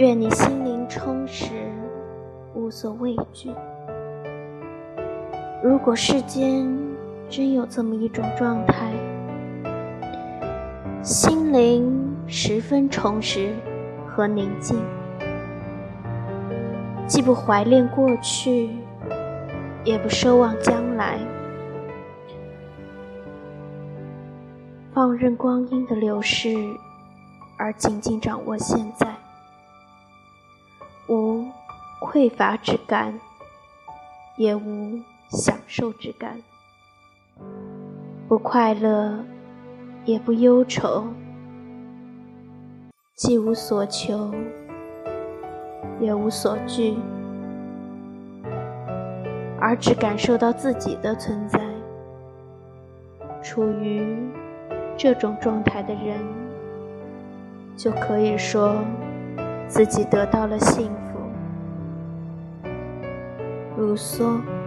愿你心灵充实，无所畏惧。如果世间真有这么一种状态，心灵十分充实和宁静，既不怀恋过去，也不奢望将来，放任光阴的流逝，而紧紧掌握现在，匮乏之感，也无。享受之感，不快乐，也不忧愁，既无所求，也无所惧，而只感受到自己的存在。处于这种状态的人，就可以说自己得到了幸福。卢梭。